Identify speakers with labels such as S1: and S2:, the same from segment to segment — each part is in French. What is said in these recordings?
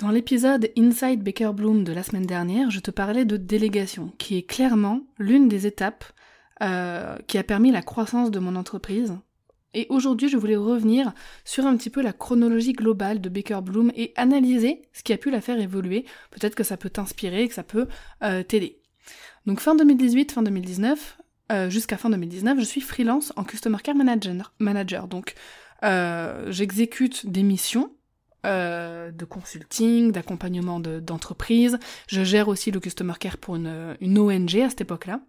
S1: Dans l'épisode Inside Baker Bloom de la semaine dernière, je te parlais de délégation, qui est clairement l'une des étapes euh, qui a permis la croissance de mon entreprise. Et aujourd'hui, je voulais revenir sur un petit peu la chronologie globale de Baker Bloom et analyser ce qui a pu la faire évoluer. Peut-être que ça peut t'inspirer, que ça peut euh, t'aider. Donc fin 2018, fin 2019, euh, jusqu'à fin 2019, je suis freelance en Customer Care Manager. manager. Donc j'exécute des missions euh, de consulting, d'accompagnement d'entreprise. je gère aussi le customer care pour une, une ONG à cette époque-là.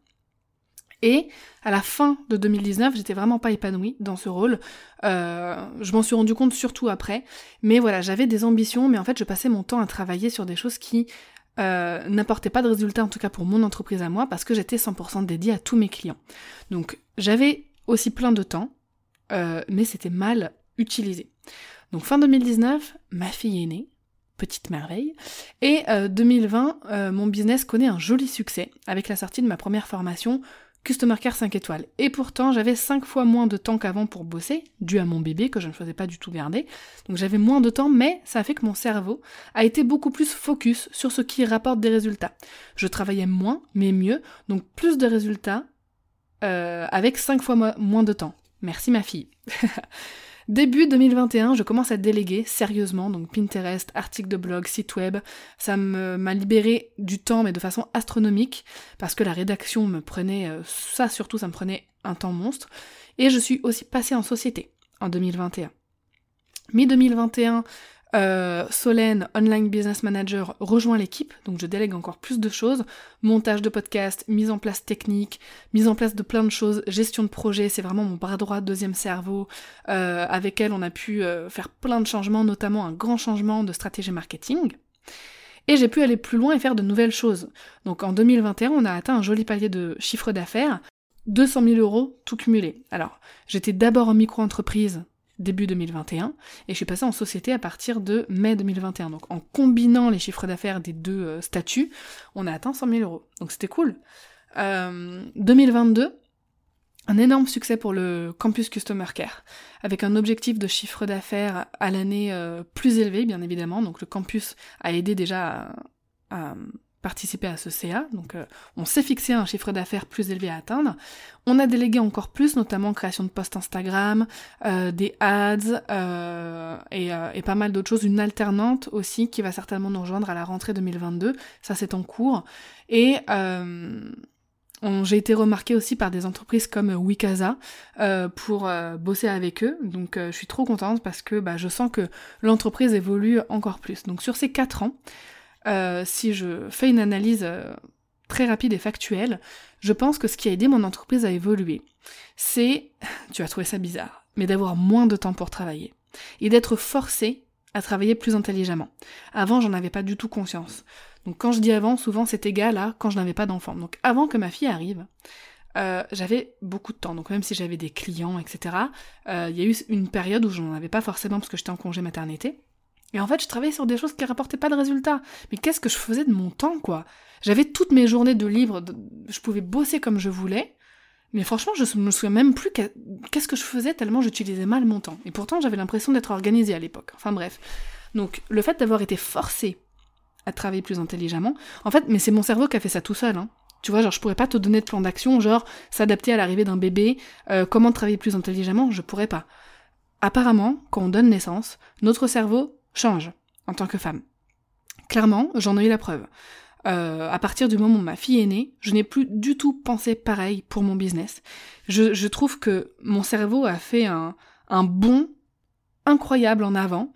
S1: Et à la fin de 2019, j'étais vraiment pas épanouie dans ce rôle. Euh, je m'en suis rendu compte surtout après. Mais voilà, j'avais des ambitions, mais en fait, je passais mon temps à travailler sur des choses qui euh, n'apportaient pas de résultats, en tout cas pour mon entreprise à moi, parce que j'étais 100% dédiée à tous mes clients. Donc j'avais aussi plein de temps, mais c'était mal Donc fin 2019, ma fille est née, petite merveille, et 2020, euh, euh, mon business connaît un joli succès avec la sortie de ma première formation Customer Care 5 étoiles. Et pourtant, j'avais 5 fois moins de temps qu'avant pour bosser, dû à mon bébé que je ne faisais pas du tout garder. Donc j'avais moins de temps, mais ça a fait que mon cerveau a été beaucoup plus focus sur ce qui rapporte des résultats. Je travaillais moins, mais mieux, donc plus de résultats euh, avec 5 fois moins de temps. Merci ma fille. Début 2021, je commence à déléguer sérieusement, donc Pinterest, articles de blog, site web. Ça m'a libéré du temps, mais de façon astronomique, parce que la rédaction me prenait, euh, ça surtout, ça me prenait un temps monstre. Et je suis aussi passée en société en 2021. Mi-2021, euh, Solène, Online Business Manager, rejoint l'équipe, donc je délègue encore plus de choses. Montage de podcast, mise en place technique, mise en place de plein de choses, gestion de projet, c'est vraiment mon bras droit, deuxième cerveau. Euh, avec elle, on a pu euh, faire plein de changements, notamment un grand changement de stratégie marketing. Et j'ai pu aller plus loin et faire de nouvelles choses. Donc en 2021, on a atteint un joli palier de chiffre d'affaires, 200 000 euros tout cumulé. Alors, j'étais d'abord en micro-entreprise, début 2021 et je suis passée en société à partir de mai 2021. Donc en combinant les chiffres d'affaires des deux euh, statuts, on a atteint 100 000 euros. Donc c'était cool. 2022, euh, un énorme succès pour le campus Customer Care, avec un objectif de chiffre d'affaires à l'année euh, plus élevé, bien évidemment. Donc le campus a aidé déjà à participer à ce CA, donc euh, on s'est fixé un chiffre d'affaires plus élevé à atteindre. On a délégué encore plus, notamment création de posts Instagram, euh, des ads euh, et, pas mal d'autres choses, une alternante aussi qui va certainement nous rejoindre à la rentrée 2022, ça c'est en cours. Et j'ai été remarquée aussi par des entreprises comme Wikaza pour bosser avec eux, donc je suis trop contente parce que bah, je sens que l'entreprise évolue encore plus. Donc sur ces quatre ans, euh, si je fais une analyse euh, très rapide et factuelle, je pense que ce qui a aidé mon entreprise à évoluer, c'est, tu as trouvé ça bizarre, mais d'avoir moins de temps pour travailler et d'être forcé à travailler plus intelligemment. Avant, j'en avais pas du tout conscience. Donc quand je dis avant, souvent c'est égal à quand je n'avais pas d'enfant. Donc avant que ma fille arrive, euh, j'avais beaucoup de temps. Donc même si j'avais des clients, etc., il y a eu une période où je n'en avais pas forcément parce que j'étais en congé maternité. Et en fait, je travaillais sur des choses qui rapportaient pas de résultats. Mais qu'est-ce que je faisais de mon temps, quoi? J'avais toutes mes journées de libre, je pouvais bosser comme je voulais. Mais franchement, je me souviens même plus qu'est-ce que je faisais tellement j'utilisais mal mon temps. Et pourtant, j'avais l'impression d'être organisée à l'époque. Enfin bref. Donc, le fait d'avoir été forcé à travailler plus intelligemment, en fait, mais c'est mon cerveau qui a fait ça tout seul, hein. Tu vois, genre, je pourrais pas te donner de plan d'action, genre, s'adapter à l'arrivée d'un bébé, euh, comment travailler plus intelligemment, je pourrais pas. Apparemment, quand on donne naissance, notre cerveau change en tant que femme. Clairement, j'en ai eu la preuve. Euh, à partir du moment où ma fille est née, je n'ai plus du tout pensé pareil pour mon business. Je, trouve que mon cerveau a fait un, un bond incroyable en avant.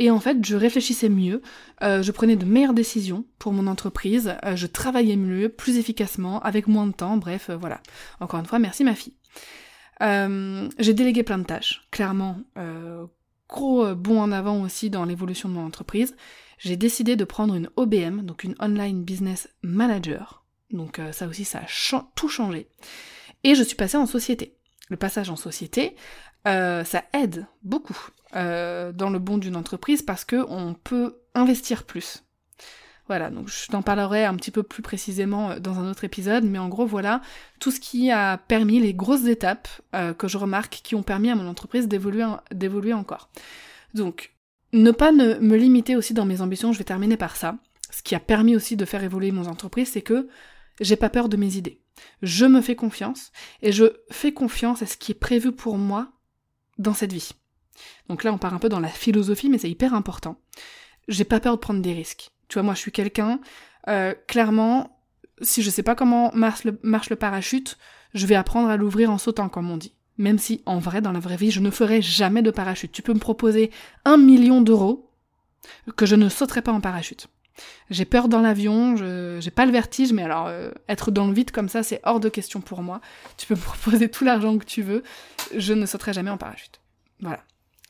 S1: Et en fait, je réfléchissais mieux, euh, je prenais de meilleures décisions pour mon entreprise, euh, je travaillais mieux, plus efficacement, avec moins de temps, bref, voilà. Encore une fois, merci ma fille. j'ai délégué plein de tâches, clairement, gros euh, bond en avant aussi dans l'évolution de mon entreprise. j'ai décidé de prendre une OBM, donc une Online Business Manager. Donc euh, ça aussi, ça a tout changé. Et je suis passée en société. Le passage en société, euh, ça aide beaucoup dans le bon d'une entreprise parce que on peut investir plus. Voilà, donc je t'en parlerai un petit peu plus précisément euh, dans un autre épisode, mais en gros voilà tout ce qui a permis les grosses étapes que je remarque qui ont permis à mon entreprise d'évoluer encore. Donc, ne pas me limiter aussi dans mes ambitions, je vais terminer par ça. Ce qui a permis aussi de faire évoluer mon entreprise, c'est que j'ai pas peur de mes idées. Je me fais confiance et je fais confiance à ce qui est prévu pour moi dans cette vie. Donc là, on part un peu dans la philosophie, mais c'est hyper important. J'ai pas peur de prendre des risques. Moi, je suis quelqu'un, euh, clairement, si je sais pas comment marche le, marche le parachute, je vais apprendre à l'ouvrir en sautant, comme on dit. Même si, en vrai, dans la vraie vie, je ne ferai jamais de parachute. Tu peux me proposer un million d'euros que je ne sauterai pas en parachute. J'ai peur dans l'avion, je j'ai pas le vertige, mais alors euh, être dans le vide comme ça, c'est hors de question pour moi. Tu peux me proposer tout l'argent que tu veux, je ne sauterai jamais en parachute. Voilà.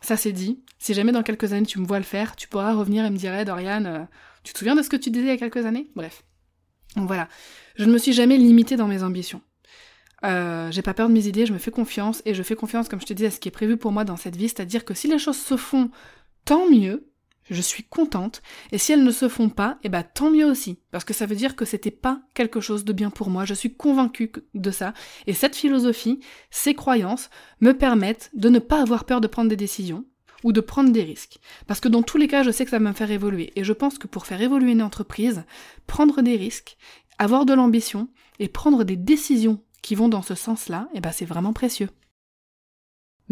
S1: Ça c'est dit. Si jamais dans quelques années tu me vois le faire, tu pourras revenir et me dire, Dorian, euh, tu te souviens de ce que tu disais il y a quelques années? Bref. Donc voilà. Je ne me suis jamais limitée dans mes ambitions. Euh, j'ai pas peur de mes idées, je me fais confiance et je fais confiance, comme je te dis, à ce qui est prévu pour moi dans cette vie, c'est-à-dire que si les choses se font, tant mieux je suis contente, et si elles ne se font pas, eh ben tant mieux aussi, parce que ça veut dire que c'était pas quelque chose de bien pour moi, je suis convaincue de ça, et cette philosophie, ces croyances, me permettent de ne pas avoir peur de prendre des décisions, ou de prendre des risques. Parce que dans tous les cas, je sais que ça va me faire évoluer, et je pense que pour faire évoluer une entreprise, prendre des risques, avoir de l'ambition, et prendre des décisions qui vont dans ce sens-là, eh ben c'est vraiment précieux.